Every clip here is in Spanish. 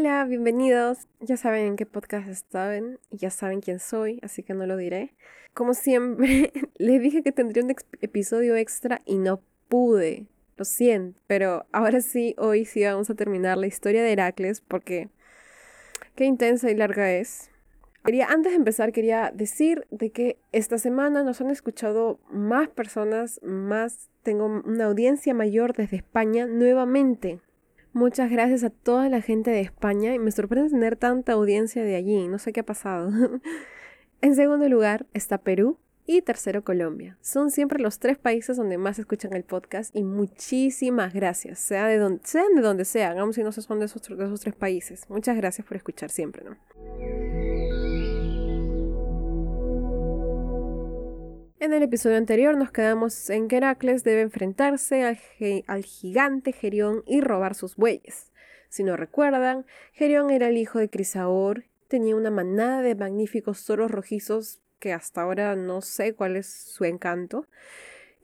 Hola, bienvenidos. Ya saben en qué podcast están y ya saben quién soy, así que no lo diré. Como siempre, les dije que tendría un episodio extra y no pude. Lo siento, pero ahora sí, hoy sí vamos a terminar la historia de Heracles porque qué intensa y larga es. Quería, antes de empezar, quería decir de que esta semana nos han escuchado más personas, más, tengo una audiencia mayor desde España nuevamente. Muchas gracias a toda la gente de España y me sorprende tener tanta audiencia de allí, no sé qué ha pasado. en segundo lugar está Perú, y tercero, Colombia. Son siempre los tres países donde más escuchan el podcast y muchísimas gracias, de donde, sean de donde sean, aun si no son de esos, esos tres países. Muchas gracias por escuchar siempre, ¿no? En el episodio anterior nos quedamos en que Heracles debe enfrentarse al, gigante Gerión y robar sus bueyes. Si no recuerdan, Gerión era el hijo de Crisaor, tenía una manada de magníficos toros rojizos que hasta ahora no sé cuál es su encanto,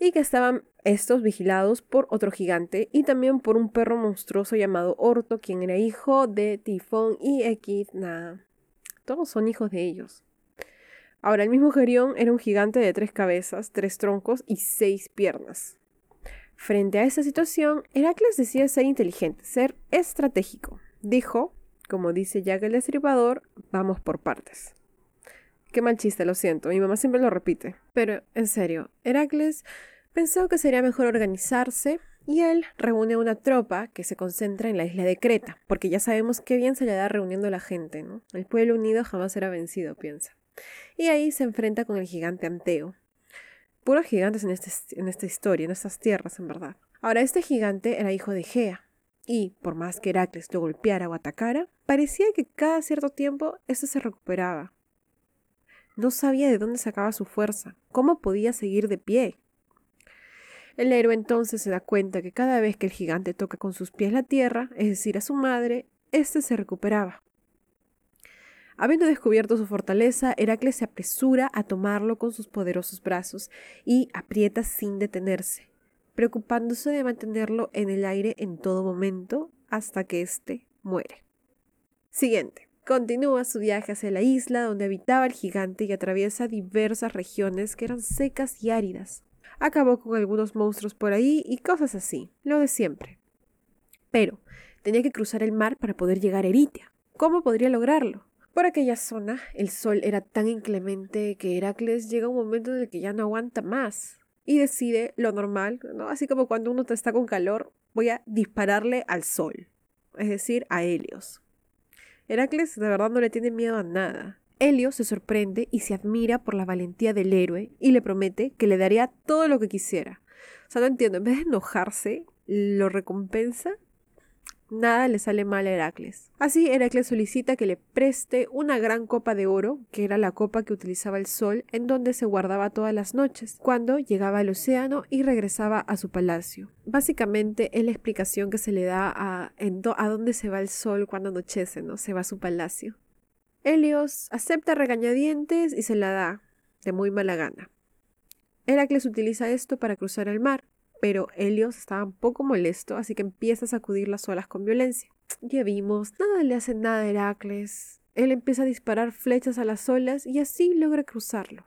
y que estaban estos vigilados por otro gigante y también por un perro monstruoso llamado Orto, quien era hijo de Tifón y Equidna. Todos son hijos de ellos. Ahora, el mismo Gerión era un gigante de tres cabezas, tres troncos y seis piernas. Frente a esta situación, Heracles decide ser inteligente, ser estratégico. Dijo, como dice Jack el Destripador, vamos por partes. Qué mal chiste, lo siento. Mi mamá siempre lo repite. Pero, en serio, Heracles pensó que sería mejor organizarse y él reúne una tropa que se concentra en la isla de Creta, porque ya sabemos qué bien se le da reuniendo a la gente, ¿no? El pueblo unido jamás será vencido, piensa. Y ahí se enfrenta con el gigante Anteo. Puros gigantes en, este, en esta historia, en estas tierras, en verdad. Ahora, este gigante era hijo de Gea, y por más que Heracles lo golpeara o atacara, parecía que cada cierto tiempo éste se recuperaba. No sabía de dónde sacaba su fuerza, cómo podía seguir de pie. El héroe entonces se da cuenta que cada vez que el gigante toca con sus pies la tierra, es decir, a su madre, éste se recuperaba. Habiendo descubierto su fortaleza, Heracles se apresura a tomarlo con sus poderosos brazos y aprieta sin detenerse, preocupándose de mantenerlo en el aire en todo momento hasta que éste muere. Siguiente. Continúa su viaje hacia la isla donde habitaba el gigante y atraviesa diversas regiones que eran secas y áridas. Acabó con algunos monstruos por ahí y cosas así, lo de siempre. Pero tenía que cruzar el mar para poder llegar a Eritia. ¿Cómo podría lograrlo? Por aquella zona el sol era tan inclemente que Heracles llega a un momento en el que ya no aguanta más y decide lo normal, ¿no? Así como cuando uno está con calor, voy a dispararle al sol, es decir, a Helios. Heracles de verdad no le tiene miedo a nada. Helio se sorprende y se admira por la valentía del héroe y le promete que le daría todo lo que quisiera. O sea, no entiendo, en vez de enojarse, lo recompensa nada le sale mal a Heracles. Así Heracles solicita que le preste una gran copa de oro, que era la copa que utilizaba el sol, en donde se guardaba todas las noches, cuando llegaba al océano y regresaba a su palacio. Básicamente es la explicación que se le da a, a dónde se va el sol cuando anochece, ¿no? Se va a su palacio. Helios acepta regañadientes y se la da, de muy mala gana. Heracles utiliza esto para cruzar el mar, pero Helios estaba un poco molesto, así que empieza a sacudir las olas con violencia. Ya vimos, nada le hace nada a Heracles. Él empieza a disparar flechas a las olas y así logra cruzarlo.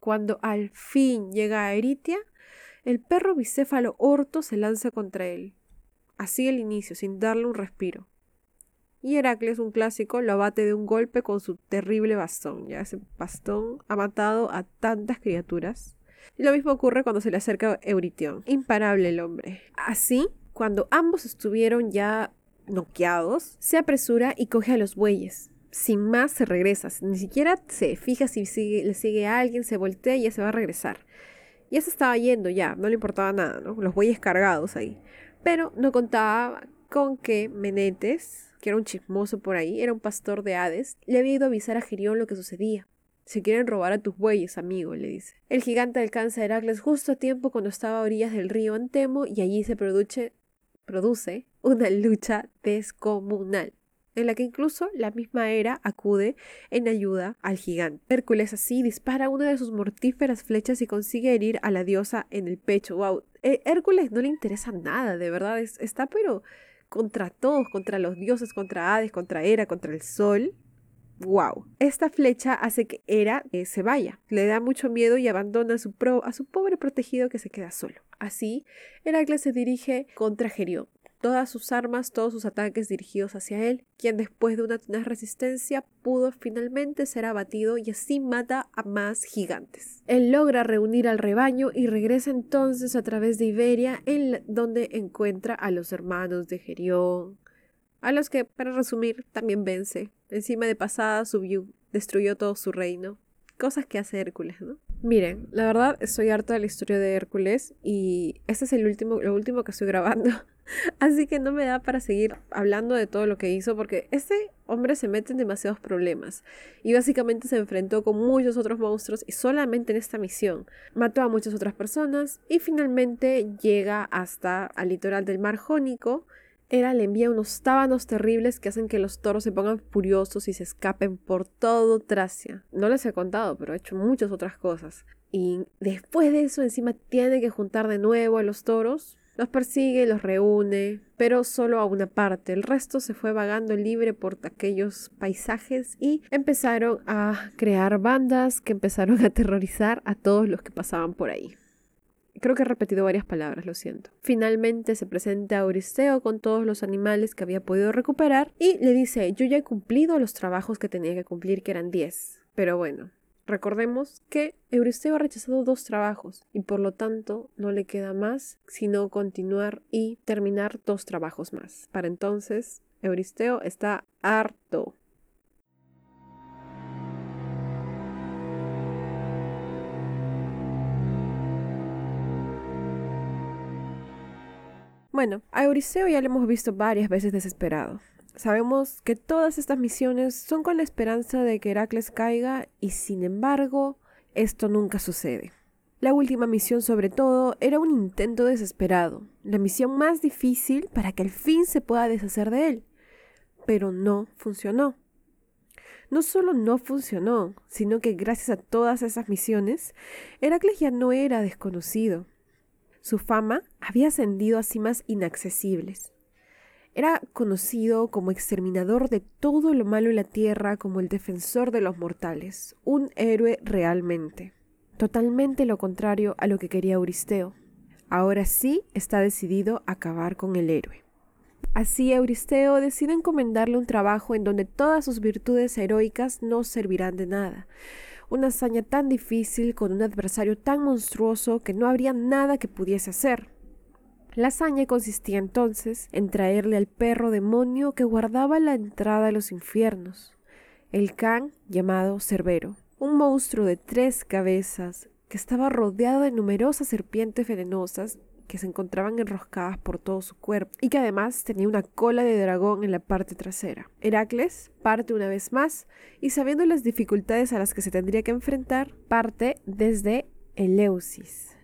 Cuando al fin llega a Eritia, el perro bicéfalo Orto se lanza contra él. Así el inicio, sin darle un respiro. Y Heracles, un clásico, lo abate de un golpe con su terrible bastón. Ya ese bastón ha matado a tantas criaturas. Lo mismo ocurre cuando se le acerca Euritión. Imparable el hombre. Así, cuando ambos estuvieron ya noqueados, se apresura y coge a los bueyes. Sin más se regresa, ni siquiera se fija si le sigue a alguien, se voltea y ya se va a regresar. Ya se estaba yendo ya, no le importaba nada, ¿no? Los bueyes cargados ahí. Pero no contaba con que Menetes, que era un chismoso por ahí, era un pastor de Hades, le había ido a avisar a Gerión lo que sucedía. Se quieren robar a tus bueyes, amigo, le dice. El gigante alcanza a Heracles justo a tiempo cuando estaba a orillas del río Antemo y allí se produce, produce una lucha descomunal en la que incluso la misma Hera acude en ayuda al gigante. Hércules así dispara una de sus mortíferas flechas y consigue herir a la diosa en el pecho. Wow, eh, Hércules no le interesa nada, de verdad, está pero contra todos, contra los dioses, contra Hades, contra Hera, contra el sol. ¡Wow! Esta flecha hace que Hera eh, se vaya, le da mucho miedo y abandona a su, pro, a su pobre protegido que se queda solo. Así, Heracles se dirige contra Gerión, todas sus armas, todos sus ataques dirigidos hacia él, quien después de una tenaz resistencia pudo finalmente ser abatido y así mata a más gigantes. Él logra reunir al rebaño y regresa entonces a través de Iberia, en donde encuentra a los hermanos de Gerión, a los que, para resumir, también vence. Encima de pasada subió, destruyó todo su reino. Cosas que hace Hércules, ¿no? Miren, la verdad estoy harta de la historia de Hércules y este es el último, lo último que estoy grabando. Así que no me da para seguir hablando de todo lo que hizo porque este hombre se mete en demasiados problemas y básicamente se enfrentó con muchos otros monstruos y solamente en esta misión mató a muchas otras personas y finalmente llega hasta al litoral del mar Jónico. Era le envía unos tábanos terribles que hacen que los toros se pongan furiosos y se escapen por todo Tracia. No les he contado, pero ha hecho muchas otras cosas. Y después de eso encima tiene que juntar de nuevo a los toros los persigue, los reúne, pero solo a una parte. El resto se fue vagando libre por aquellos paisajes y empezaron a crear bandas que empezaron a aterrorizar a todos los que pasaban por ahí. Creo que he repetido varias palabras, lo siento. Finalmente se presenta a Euristeo con todos los animales que había podido recuperar y le dice, yo ya he cumplido los trabajos que tenía que cumplir, que eran 10. Pero bueno, Recordemos que Euristeo ha rechazado dos trabajos y por lo tanto no le queda más sino continuar y terminar dos trabajos más. Para entonces, Euristeo está harto. Bueno, a Euristeo ya lo hemos visto varias veces desesperado. Sabemos que todas estas misiones son con la esperanza de que Heracles caiga y sin embargo esto nunca sucede. La última misión sobre todo era un intento desesperado, la misión más difícil para que al fin se pueda deshacer de él, pero no funcionó. No solo no funcionó, sino que gracias a todas esas misiones, Heracles ya no era desconocido. Su fama había ascendido a cimas inaccesibles. Era conocido como exterminador de todo lo malo en la tierra, como el defensor de los mortales, un héroe realmente. Totalmente lo contrario a lo que quería Euristeo. Ahora sí está decidido a acabar con el héroe. Así Euristeo decide encomendarle un trabajo en donde todas sus virtudes heroicas no servirán de nada. Una hazaña tan difícil con un adversario tan monstruoso que no habría nada que pudiese hacer. La hazaña consistía entonces en traerle al perro demonio que guardaba la entrada a los infiernos, el can llamado Cerbero, un monstruo de tres cabezas que estaba rodeado de numerosas serpientes venenosas que se encontraban enroscadas por todo su cuerpo y que además tenía una cola de dragón en la parte trasera. Heracles parte una vez más y sabiendo las dificultades a las que se tendría que enfrentar, parte desde Eleusis,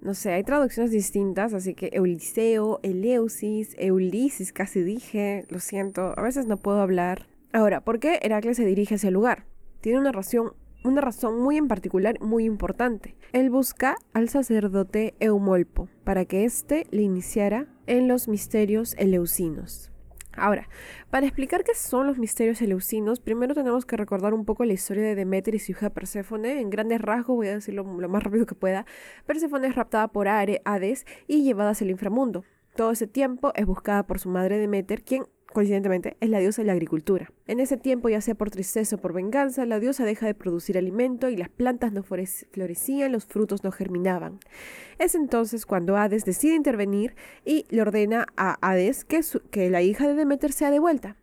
no sé, hay traducciones distintas, así que Euliseo, Eleusis, Eulisis, casi dije, lo siento, a veces no puedo hablar. Ahora, ¿por qué Heracles se dirige hacia el lugar? Tiene una razón, una razón muy en particular, muy importante. Él busca al sacerdote Eumolpo para que éste le iniciara en los misterios eleusinos. Ahora, para explicar qué son los misterios eleusinos, primero tenemos que recordar un poco la historia de Demeter y su hija Perséfone. En grandes rasgos, voy a decirlo lo más rápido que pueda. Perséfone es raptada por Hades y llevada hacia el inframundo. Todo ese tiempo es buscada por su madre Demeter, quien coincidentemente, es la diosa de la agricultura. En ese tiempo, ya sea por tristeza o por venganza, la diosa deja de producir alimento y las plantas no florecían, los frutos no germinaban. Es entonces cuando Hades decide intervenir y le ordena a Hades que, que la hija de Demeter sea devuelta.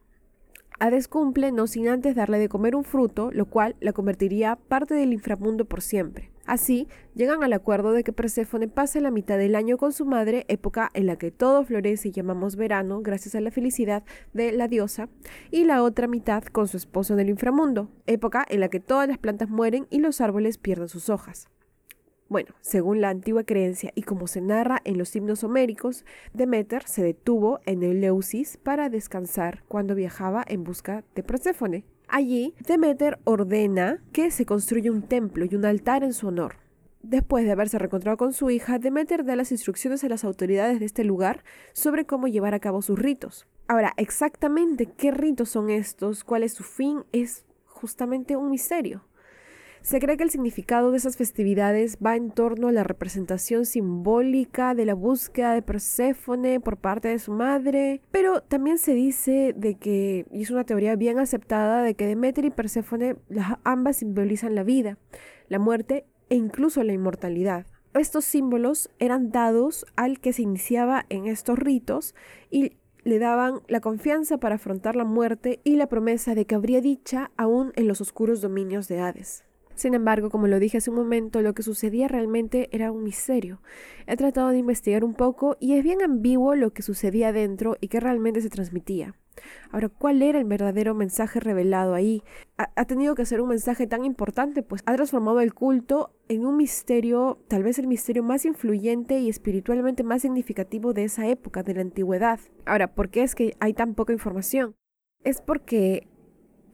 Hades cumple no sin antes darle de comer un fruto, lo cual la convertiría parte del inframundo por siempre. Así, llegan al acuerdo de que Perséfone pase la mitad del año con su madre, época en la que todo florece y llamamos verano gracias a la felicidad de la diosa, y la otra mitad con su esposo en el inframundo, época en la que todas las plantas mueren y los árboles pierden sus hojas. Bueno, según la antigua creencia y como se narra en los himnos homéricos, Demeter se detuvo en Eleusis para descansar cuando viajaba en busca de Perséfone. Allí, Demeter ordena que se construya un templo y un altar en su honor. Después de haberse reencontrado con su hija, Demeter da las instrucciones a las autoridades de este lugar sobre cómo llevar a cabo sus ritos. Ahora, exactamente qué ritos son estos, cuál es su fin, es justamente un misterio. Se cree que el significado de esas festividades va en torno a la representación simbólica de la búsqueda de Perséfone por parte de su madre, pero también se dice de que, y es una teoría bien aceptada, de que Demeter y Perséfone ambas simbolizan la vida, la muerte e incluso la inmortalidad. Estos símbolos eran dados al que se iniciaba en estos ritos y le daban la confianza para afrontar la muerte y la promesa de que habría dicha aún en los oscuros dominios de Hades. Sin embargo, como lo dije hace un momento, lo que sucedía realmente era un misterio. He tratado de investigar un poco y es bien ambiguo lo que sucedía dentro y qué realmente se transmitía. Ahora, ¿cuál era el verdadero mensaje revelado ahí? Ha, tenido que ser un mensaje tan importante, pues ha transformado el culto en un misterio, tal vez el misterio más influyente y espiritualmente más significativo de esa época, de la antigüedad. Ahora, ¿por qué es que hay tan poca información? Es porque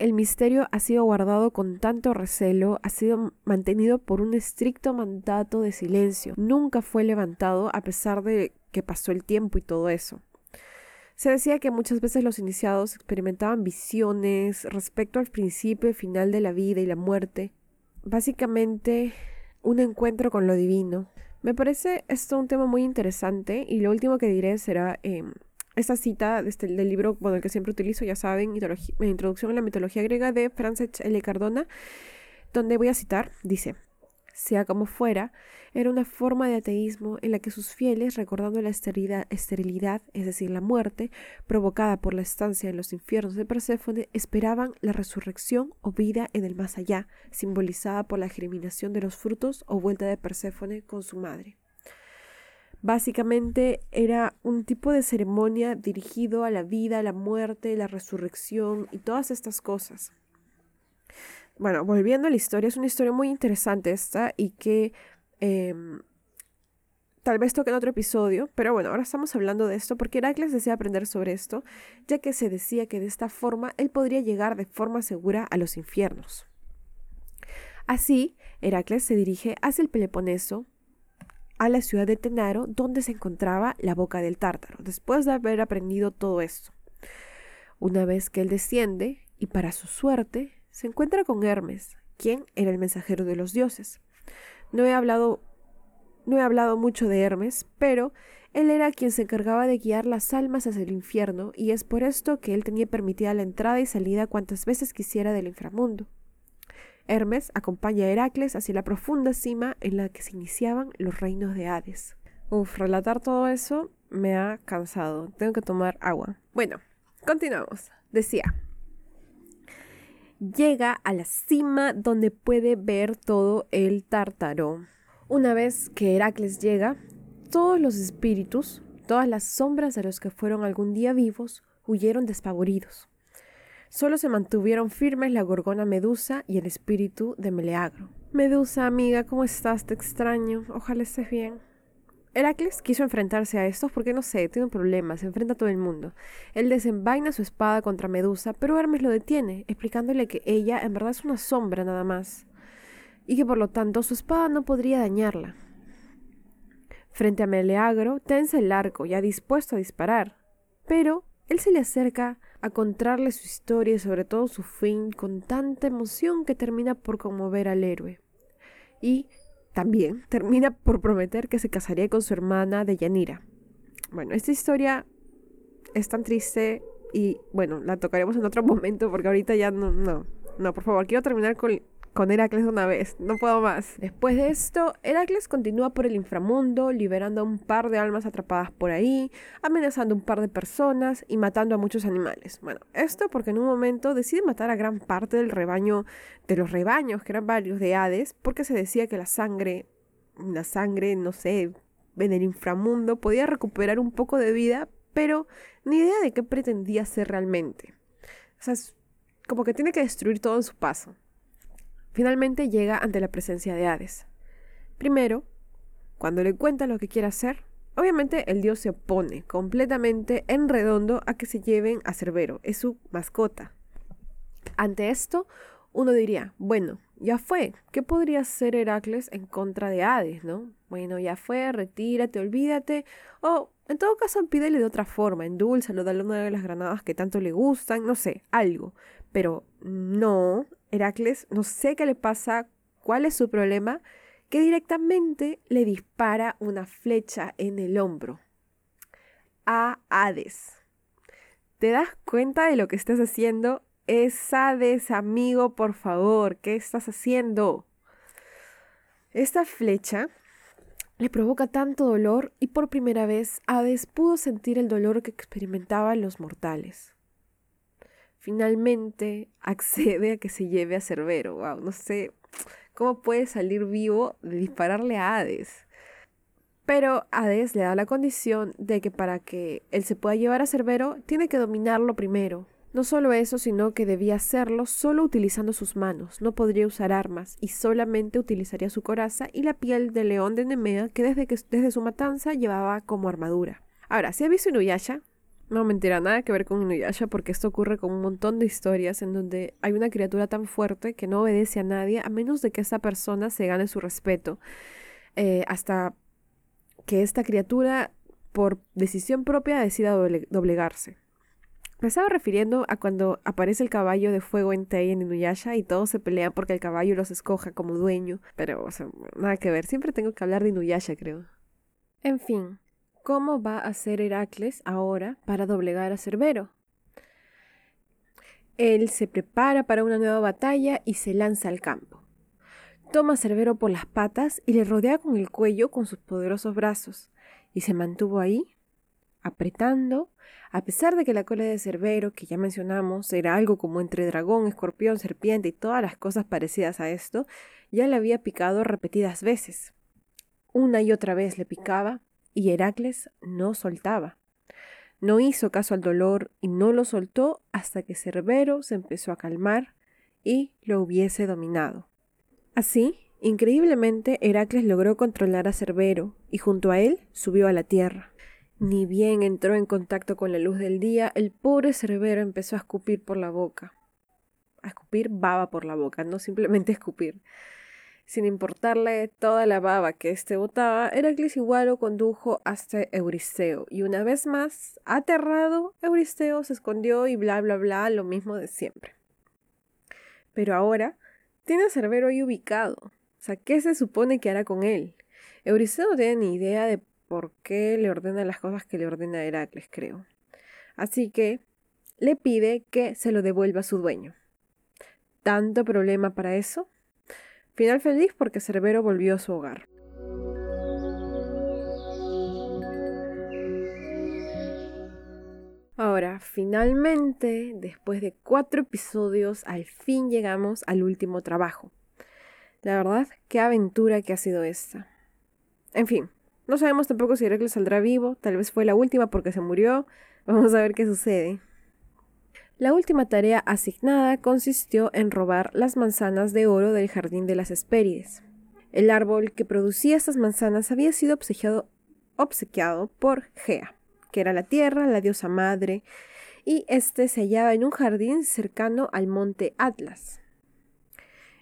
el misterio ha sido guardado con tanto recelo, ha sido mantenido por un estricto mandato de silencio. Nunca fue levantado a pesar de que pasó el tiempo y todo eso. Se decía que muchas veces los iniciados experimentaban visiones respecto al principio y final de la vida y la muerte. Básicamente, un encuentro con lo divino. Me parece esto un tema muy interesante y lo último que diré será em, esta cita este, del libro, bueno, el que siempre utilizo, ya saben, Introducción a la mitología griega de Frances L. Cardona, donde voy a citar, dice, sea como fuera, era una forma de ateísmo en la que sus fieles, recordando la esterilidad, esterilidad, es decir, la muerte, provocada por la estancia en los infiernos de Perséfone, esperaban la resurrección o vida en el más allá, simbolizada por la germinación de los frutos o vuelta de Perséfone con su madre. Básicamente era un tipo de ceremonia dirigido a la vida, la muerte, la resurrección y todas estas cosas. Bueno, volviendo a la historia, es una historia muy interesante esta y que em, tal vez toque en otro episodio, pero bueno, ahora estamos hablando de esto porque Heracles desea aprender sobre esto, ya que se decía que de esta forma él podría llegar de forma segura a los infiernos. Así, Heracles se dirige hacia el Peloponeso, a la ciudad de Tenaro, donde se encontraba la boca del tártaro, después de haber aprendido todo esto. Una vez que él desciende, y para su suerte, se encuentra con Hermes, quien era el mensajero de los dioses. No he hablado, no he hablado mucho de Hermes, pero él era quien se encargaba de guiar las almas hacia el infierno, y es por esto que él tenía permitida la entrada y salida cuantas veces quisiera del inframundo. Hermes acompaña a Heracles hacia la profunda cima en la que se iniciaban los reinos de Hades. Uf, relatar todo eso me ha cansado. Tengo que tomar agua. Bueno, continuamos. Decía, llega a la cima donde puede ver todo el tártaro. Una vez que Heracles llega, todos los espíritus, todas las sombras de los que fueron algún día vivos, huyeron despavoridos. Solo se mantuvieron firmes la gorgona Medusa y el espíritu de Meleagro. Medusa, amiga, ¿cómo estás? Te extraño. Ojalá estés bien. Heracles quiso enfrentarse a estos porque no sé, tiene un problema, se enfrenta a todo el mundo. Él desenvaina su espada contra Medusa, pero Hermes lo detiene, explicándole que ella en verdad es una sombra nada más, y que por lo tanto su espada no podría dañarla. Frente a Meleagro, tensa el arco, ya dispuesto a disparar, pero él se le acerca a contarle su historia y sobre todo su fin con tanta emoción que termina por conmover al héroe. Y también termina por prometer que se casaría con su hermana de Yanira. Bueno, esta historia es tan triste y bueno, la tocaremos en otro momento porque ahorita ya no, no, no, por favor, quiero terminar con con Heracles una vez, no puedo más. Después de esto, Heracles continúa por el inframundo, liberando a un par de almas atrapadas por ahí, amenazando a un par de personas y matando a muchos animales. Bueno, esto porque en un momento decide matar a gran parte del rebaño, de los rebaños, que eran varios de Hades, porque se decía que la sangre, la sangre, no sé, en el inframundo podía recuperar un poco de vida, pero ni idea de qué pretendía ser realmente. O sea, como que tiene que destruir todo en su paso. Finalmente llega ante la presencia de Hades. Primero, cuando le cuenta lo que quiere hacer, obviamente el dios se opone completamente en redondo a que se lleven a Cerbero, es su mascota. Ante esto, uno diría, bueno, ya fue. ¿Qué podría hacer Heracles en contra de Hades, no? Bueno, ya fue, retírate, olvídate. O, en todo caso, pídele de otra forma, endúlzalo, dale una de las granadas que tanto le gustan, no sé, algo. Pero no, Heracles, no sé qué le pasa, cuál es su problema, que directamente le dispara una flecha en el hombro a Hades. ¿Te das cuenta de lo que estás haciendo? Es Hades, amigo, por favor, ¿qué estás haciendo? Esta flecha le provoca tanto dolor y por primera vez Hades pudo sentir el dolor que experimentaban los mortales. Finalmente accede a que se lleve a Cerbero. Wow, no sé cómo puede salir vivo de dispararle a Hades. Pero Hades le da la condición de que para que él se pueda llevar a Cerbero, tiene que dominarlo primero. No solo eso, sino que debía hacerlo solo utilizando sus manos, no podría usar armas y solamente utilizaría su coraza y la piel del león de Nemea que desde, que, desde su matanza llevaba como armadura. Ahora, si ha visto Inuyasha, no mentira, nada que ver con Inuyasha porque esto ocurre con un montón de historias en donde hay una criatura tan fuerte que no obedece a nadie a menos de que esa persona se gane su respeto. Eh, hasta que esta criatura, por decisión propia, decida doblegarse. Me estaba refiriendo a cuando aparece el caballo de fuego en Tei en Inuyasha y todos se pelean porque el caballo los escoja como dueño. Pero, o sea, nada que ver. Siempre tengo que hablar de Inuyasha, creo. En fin, ¿cómo va a hacer Heracles ahora para doblegar a Cerbero? Él se prepara para una nueva batalla y se lanza al campo. Toma a Cerbero por las patas y le rodea con el cuello con sus poderosos brazos, y se mantuvo ahí, apretando, a pesar de que la cola de Cerbero, que ya mencionamos, era algo como entre dragón, escorpión, serpiente y todas las cosas parecidas a esto, ya le había picado repetidas veces. Una y otra vez le picaba, y Heracles no soltaba. No hizo caso al dolor y no lo soltó hasta que Cerbero se empezó a calmar y lo hubiese dominado. Así, increíblemente, Heracles logró controlar a Cerbero y junto a él subió a la tierra. Ni bien entró en contacto con la luz del día, el pobre Cerbero empezó a escupir por la boca. A escupir baba por la boca, no simplemente escupir. Sin importarle toda la baba que éste botaba, Heracles igual lo condujo hasta Euristeo, y una vez más, aterrado, Euristeo se escondió y bla bla bla, lo mismo de siempre. Pero ahora tiene a Cerbero ahí ubicado. O sea, ¿qué se supone que hará con él? Euristeo no tiene ni idea de por qué le ordena las cosas que le ordena a Heracles, creo. Así que le pide que se lo devuelva a su dueño. ¿Tanto problema para eso? Final feliz porque Cerbero volvió a su hogar. Ahora, finalmente, después de cuatro episodios, al fin llegamos al último trabajo. La verdad, qué aventura que ha sido esta. En fin, no sabemos tampoco si Heracles saldrá vivo, tal vez fue la última porque se murió. Vamos a ver qué sucede. La última tarea asignada consistió en robar las manzanas de oro del jardín de las Hespérides. El árbol que producía estas manzanas había sido obsequiado, por Gea, que era la tierra, la diosa madre, y este se hallaba en un jardín cercano al monte Atlas.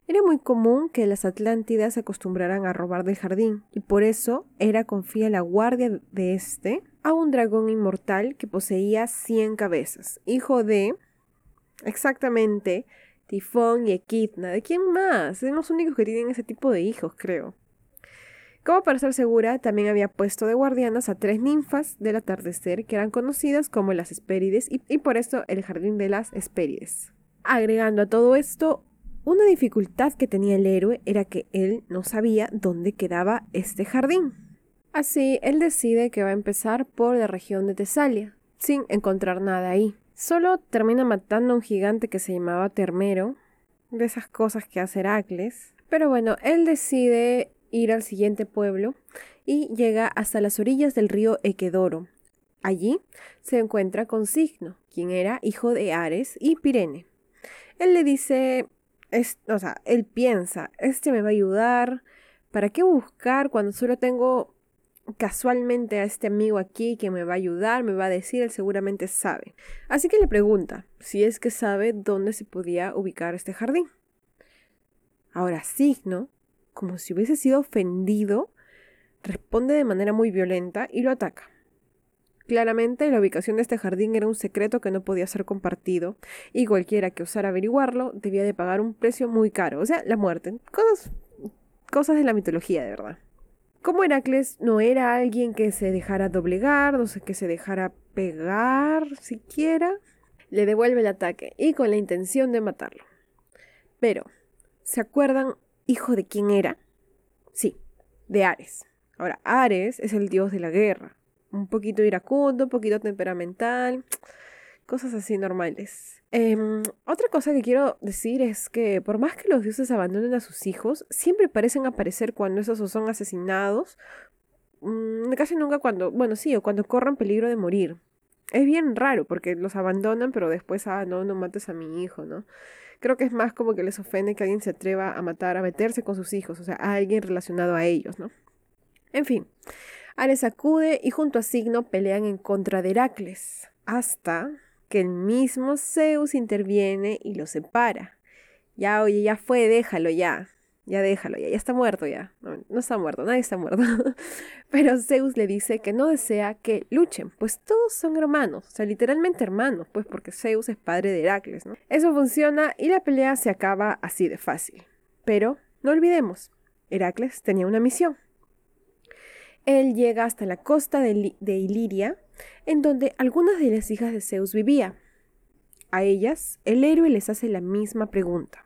Era muy común que las Atlántidas se acostumbraran a robar del jardín, y por eso era confía la guardia de este a un dragón inmortal que poseía cien cabezas, hijo de exactamente Tifón y Equidna. ¿De quién más? Son los únicos que tienen ese tipo de hijos, creo. Como para estar segura, también había puesto de guardianas a tres ninfas del atardecer que eran conocidas como las Hespérides y, y por esto el jardín de las Hespérides. Agregando a todo esto, una dificultad que tenía el héroe era que él no sabía dónde quedaba este jardín. Así, él decide que va a empezar por la región de Tesalia, sin encontrar nada ahí. Solo termina matando a un gigante que se llamaba Termero, de esas cosas que hace Heracles. Pero bueno, él decide ir al siguiente pueblo y llega hasta las orillas del río Equedoro. Allí se encuentra con Signo, quien era hijo de Ares y Pirene. Él le dice, o sea, él piensa, este me va a ayudar, ¿para qué buscar cuando solo tengo casualmente a este amigo aquí que me va a ayudar, me va a decir, él seguramente sabe. Así que le pregunta si es que sabe dónde se podía ubicar este jardín. Ahora Signo, como si hubiese sido ofendido, responde de manera muy violenta y lo ataca. Claramente la ubicación de este jardín era un secreto que no podía ser compartido y cualquiera que osara averiguarlo debía de pagar un precio muy caro, o sea, la muerte. Cosas, cosas de la mitología, de verdad. Como Heracles no era alguien que se dejara doblegar, no sé, que se dejara pegar siquiera, le devuelve el ataque y con la intención de matarlo. Pero, ¿se acuerdan hijo de quién era? Sí, de Ares. Ahora, Ares es el dios de la guerra. Un poquito iracundo, un poquito temperamental, cosas así normales. Em, otra cosa que quiero decir es que por más que los dioses abandonen a sus hijos, siempre parecen aparecer cuando esos son asesinados. Mm, casi nunca cuando, bueno, sí, o cuando corren peligro de morir. Es bien raro porque los abandonan, pero después, ah, no, no mates a mi hijo, ¿no? Creo que es más como que les ofende que alguien se atreva a matar, a meterse con sus hijos, o sea, a alguien relacionado a ellos, ¿no? En fin, Ares acude y junto a Signo pelean en contra de Heracles, hasta que el mismo Zeus interviene y lo separa. Ya, oye, ya fue, déjalo ya. Ya déjalo, ya, ya está muerto ya. No, está muerto, nadie está muerto. Pero Zeus le dice que no desea que luchen, pues todos son hermanos, o sea, literalmente hermanos, pues porque Zeus es padre de Heracles, ¿no? Eso funciona y la pelea se acaba así de fácil. Pero no olvidemos, Heracles tenía una misión. Él llega hasta la costa de, Iliria, en donde algunas de las hijas de Zeus vivían. A ellas, el héroe les hace la misma pregunta.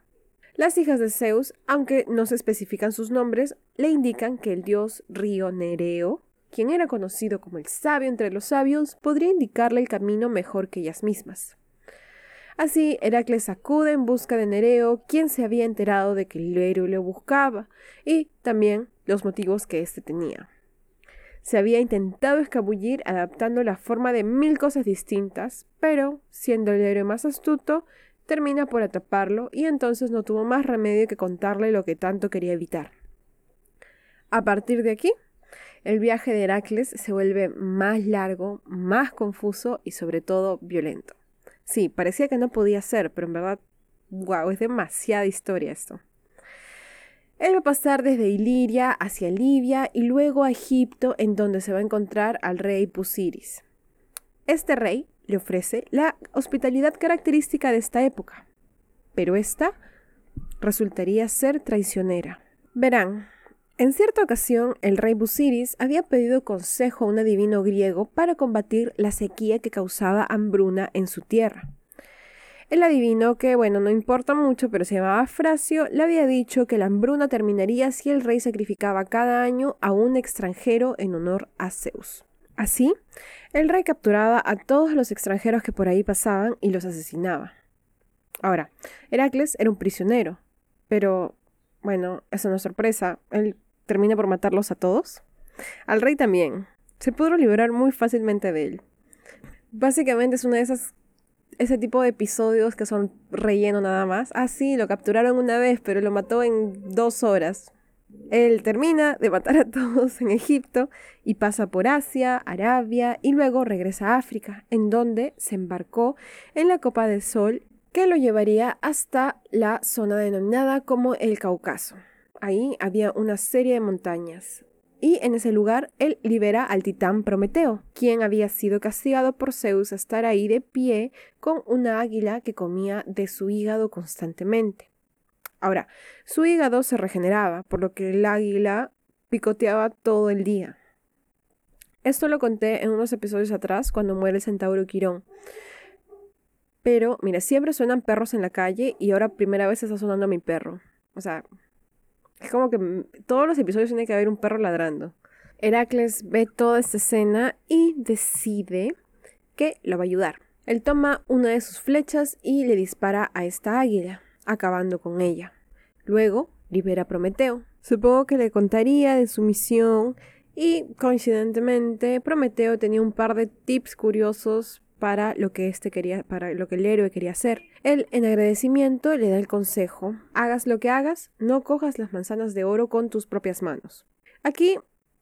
Las hijas de Zeus, aunque no se especifican sus nombres, le indican que el dios río Nereo, quien era conocido como el sabio entre los sabios, podría indicarle el camino mejor que ellas mismas. Así, Heracles acude en busca de Nereo, quien se había enterado de que el héroe lo buscaba, y también los motivos que éste tenía. Se había intentado escabullir adaptando la forma de mil cosas distintas, pero, siendo el héroe más astuto, termina por atraparlo y entonces no tuvo más remedio que contarle lo que tanto quería evitar. A partir de aquí, el viaje de Heracles se vuelve más largo, más confuso y sobre todo violento. Sí, parecía que no podía ser, pero en verdad, wow, es demasiada historia esto. Él va a pasar desde Iliria hacia Libia y luego a Egipto, en donde se va a encontrar al rey Pusiris. Este rey le ofrece la hospitalidad característica de esta época, pero esta resultaría ser traicionera. Verán, en cierta ocasión el rey Busiris había pedido consejo a un adivino griego para combatir la sequía que causaba hambruna en su tierra. El adivino, que bueno, no importa mucho, pero se llamaba Frasio, le había dicho que la hambruna terminaría si el rey sacrificaba cada año a un extranjero en honor a Zeus. Así, el rey capturaba a todos los extranjeros que por ahí pasaban y los asesinaba. Ahora, Heracles era un prisionero, pero bueno, eso no es sorpresa, él termina por matarlos a todos. Al rey también. Se pudo liberar muy fácilmente de él. Básicamente es una de esas ese tipo de episodios que son relleno nada más. Ah, sí, lo capturaron una vez, pero lo mató en dos horas. Él termina de matar a todos en Egipto y pasa por Asia, Arabia y luego regresa a África, en donde se embarcó en la Copa del Sol que lo llevaría hasta la zona denominada como el Cáucaso. Ahí había una serie de montañas, y en ese lugar él libera al titán Prometeo, quien había sido castigado por Zeus a estar ahí de pie con una águila que comía de su hígado constantemente. Ahora, su hígado se regeneraba, por lo que el águila picoteaba todo el día. Esto lo conté en unos episodios atrás cuando muere el centauro Quirón. Pero, mira, siempre suenan perros en la calle y ahora primera vez está sonando mi perro. O sea, es como que todos los episodios tiene que haber un perro ladrando. Heracles ve toda esta escena y decide que lo va a ayudar. Él toma una de sus flechas y le dispara a esta águila, acabando con ella. Luego libera a Prometeo. Supongo que le contaría de su misión y coincidentemente Prometeo tenía un par de tips curiosos para lo que este quería, para lo que el héroe quería hacer. Él, en agradecimiento, le da el consejo: hagas lo que hagas, no cojas las manzanas de oro con tus propias manos. Aquí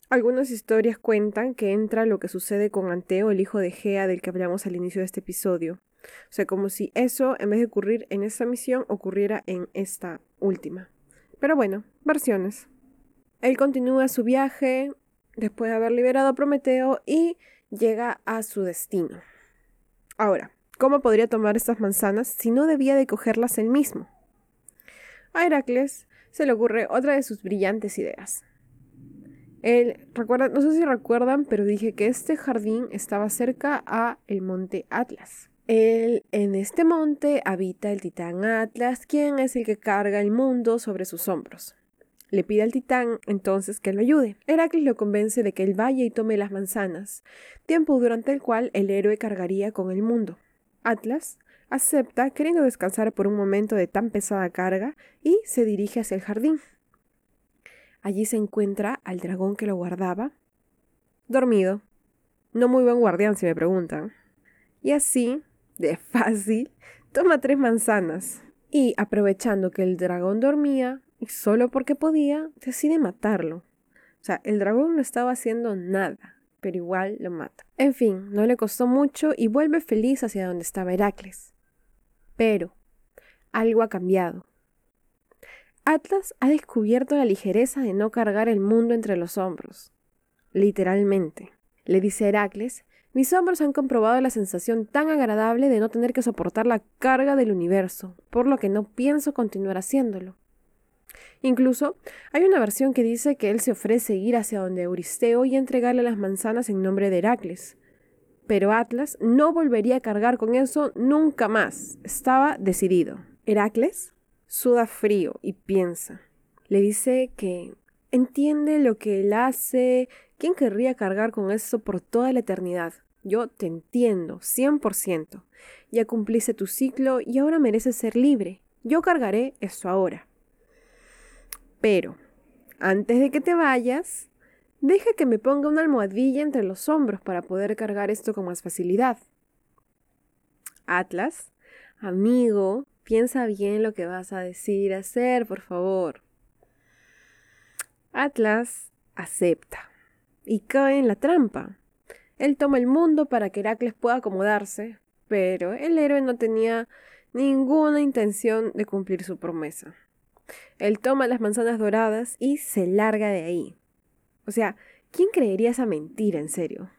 algunas historias cuentan que entra lo que sucede con Anteo, el hijo de Gea del que hablamos al inicio de este episodio. O sea, como si eso, en vez de ocurrir en esta misión, ocurriera en esta última. Pero bueno, versiones. Él continúa su viaje después de haber liberado a Prometeo y llega a su destino. Ahora, ¿cómo podría tomar estas manzanas si no debía de cogerlas él mismo? A Heracles se le ocurre otra de sus brillantes ideas. Él, recuerda, no sé si recuerdan, pero dije que este jardín estaba cerca a el monte Atlas. Él, en este monte habita el titán Atlas, quien es el que carga el mundo sobre sus hombros. Le pide al titán entonces que lo ayude. Heracles lo convence de que él vaya y tome las manzanas, tiempo durante el cual el héroe cargaría con el mundo. Atlas acepta, queriendo descansar por un momento de tan pesada carga, y se dirige hacia el jardín. Allí se encuentra al dragón que lo guardaba, dormido. No muy buen guardián, si me preguntan. Y así, de fácil, toma tres manzanas. Y aprovechando que el dragón dormía, y solo porque podía, decide matarlo. O sea, el dragón no estaba haciendo nada, pero igual lo mata. En fin, no le costó mucho y vuelve feliz hacia donde estaba Heracles. Pero, algo ha cambiado. Atlas ha descubierto la ligereza de no cargar el mundo entre los hombros. Literalmente. Le dice Heracles, mis hombros han comprobado la sensación tan agradable de no tener que soportar la carga del universo, por lo que no pienso continuar haciéndolo. Incluso hay una versión que dice que él se ofrece ir hacia donde Euristeo y entregarle las manzanas en nombre de Heracles. Pero Atlas no volvería a cargar con eso nunca más. Estaba decidido. Heracles suda frío y piensa. Le dice que entiende lo que él hace. ¿Quién querría cargar con eso por toda la eternidad? Yo te entiendo, 100%. Ya cumpliste tu ciclo y ahora mereces ser libre. Yo cargaré eso ahora. Pero, antes de que te vayas, deja que me ponga una almohadilla entre los hombros para poder cargar esto con más facilidad. Atlas, amigo, Piensa bien lo que vas a decir, hacer, por favor. Atlas acepta y cae en la trampa. Él toma el mundo para que Heracles pueda acomodarse, pero el héroe no tenía ninguna intención de cumplir su promesa. Él toma las manzanas doradas y se larga de ahí. O sea, ¿quién creería esa mentira en serio?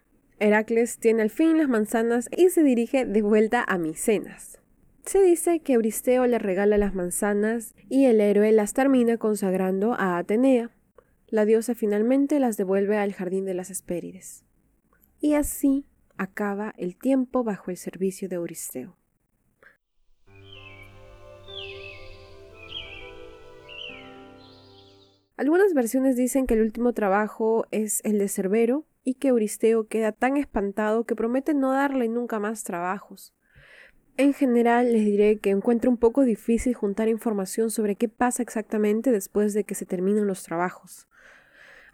Heracles tiene al fin las manzanas y se dirige de vuelta a Micenas. Se dice que Euristeo le regala las manzanas y el héroe las termina consagrando a Atenea. La diosa finalmente las devuelve al jardín de las Hespérides. Y así acaba el tiempo bajo el servicio de Euristeo. Algunas versiones dicen que el último trabajo es el de Cerbero y que Euristeo queda tan espantado que promete no darle nunca más trabajos. En general les diré que encuentro un poco difícil juntar información sobre qué pasa exactamente después de que se terminan los trabajos.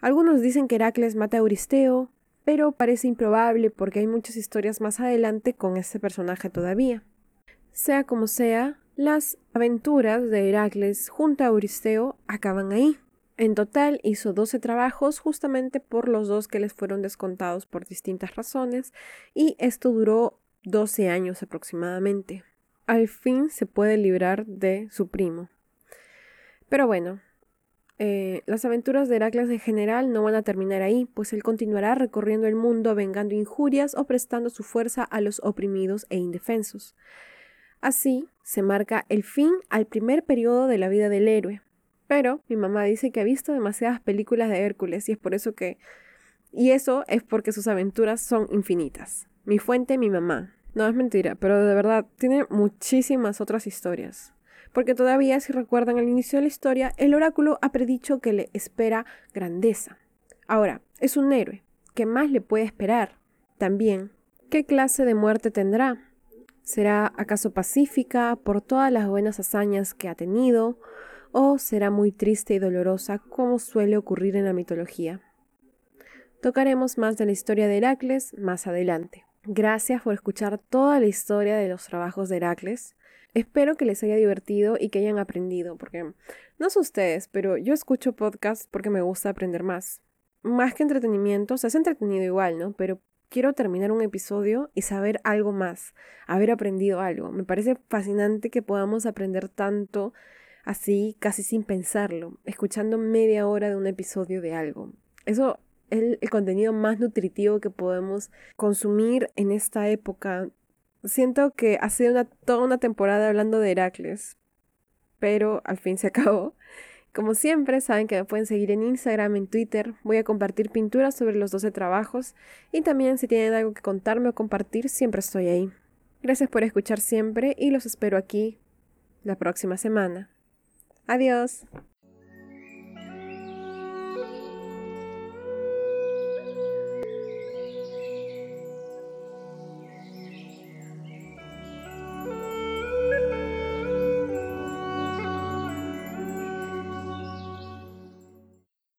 Algunos dicen que Heracles mata a Euristeo, pero parece improbable porque hay muchas historias más adelante con este personaje todavía. Sea como sea, las aventuras de Heracles junto a Euristeo acaban ahí. En total hizo 12 trabajos justamente por los dos que les fueron descontados por distintas razones y esto duró 12 años aproximadamente. Al fin se puede librar de su primo. Pero bueno, eh, las aventuras de Heracles en general no van a terminar ahí, pues él continuará recorriendo el mundo vengando injurias o prestando su fuerza a los oprimidos e indefensos. Así se marca el fin al primer periodo de la vida del héroe. Pero mi mamá dice que ha visto demasiadas películas de Hércules y es por eso que... Y eso es porque sus aventuras son infinitas. Mi fuente, mi mamá. No es mentira, pero de verdad tiene muchísimas otras historias. Porque todavía, si recuerdan al inicio de la historia, el oráculo ha predicho que le espera grandeza. Ahora, es un héroe. ¿Qué más le puede esperar? También, ¿qué clase de muerte tendrá? ¿Será acaso pacífica por todas las buenas hazañas que ha tenido? ¿O será muy triste y dolorosa como suele ocurrir en la mitología? Tocaremos más de la historia de Heracles más adelante. Gracias por escuchar toda la historia de los trabajos de Heracles. Espero que les haya divertido y que hayan aprendido, porque no sé ustedes, pero yo escucho podcasts porque me gusta aprender más. Más que entretenimiento, o sea, entretenido igual, ¿no? Pero quiero terminar un episodio y saber algo más, haber aprendido algo. Me parece fascinante que podamos aprender tanto así casi sin pensarlo, escuchando media hora de un episodio de algo. Eso es el, contenido más nutritivo que podemos consumir en esta época. Siento que ha sido una, toda una temporada hablando de Heracles, pero al fin se acabó. Como siempre, saben que me pueden seguir en Instagram, en Twitter. Voy a compartir pinturas sobre los 12 trabajos y también si tienen algo que contarme o compartir, siempre estoy ahí. Gracias por escuchar siempre y los espero aquí la próxima semana. Adiós.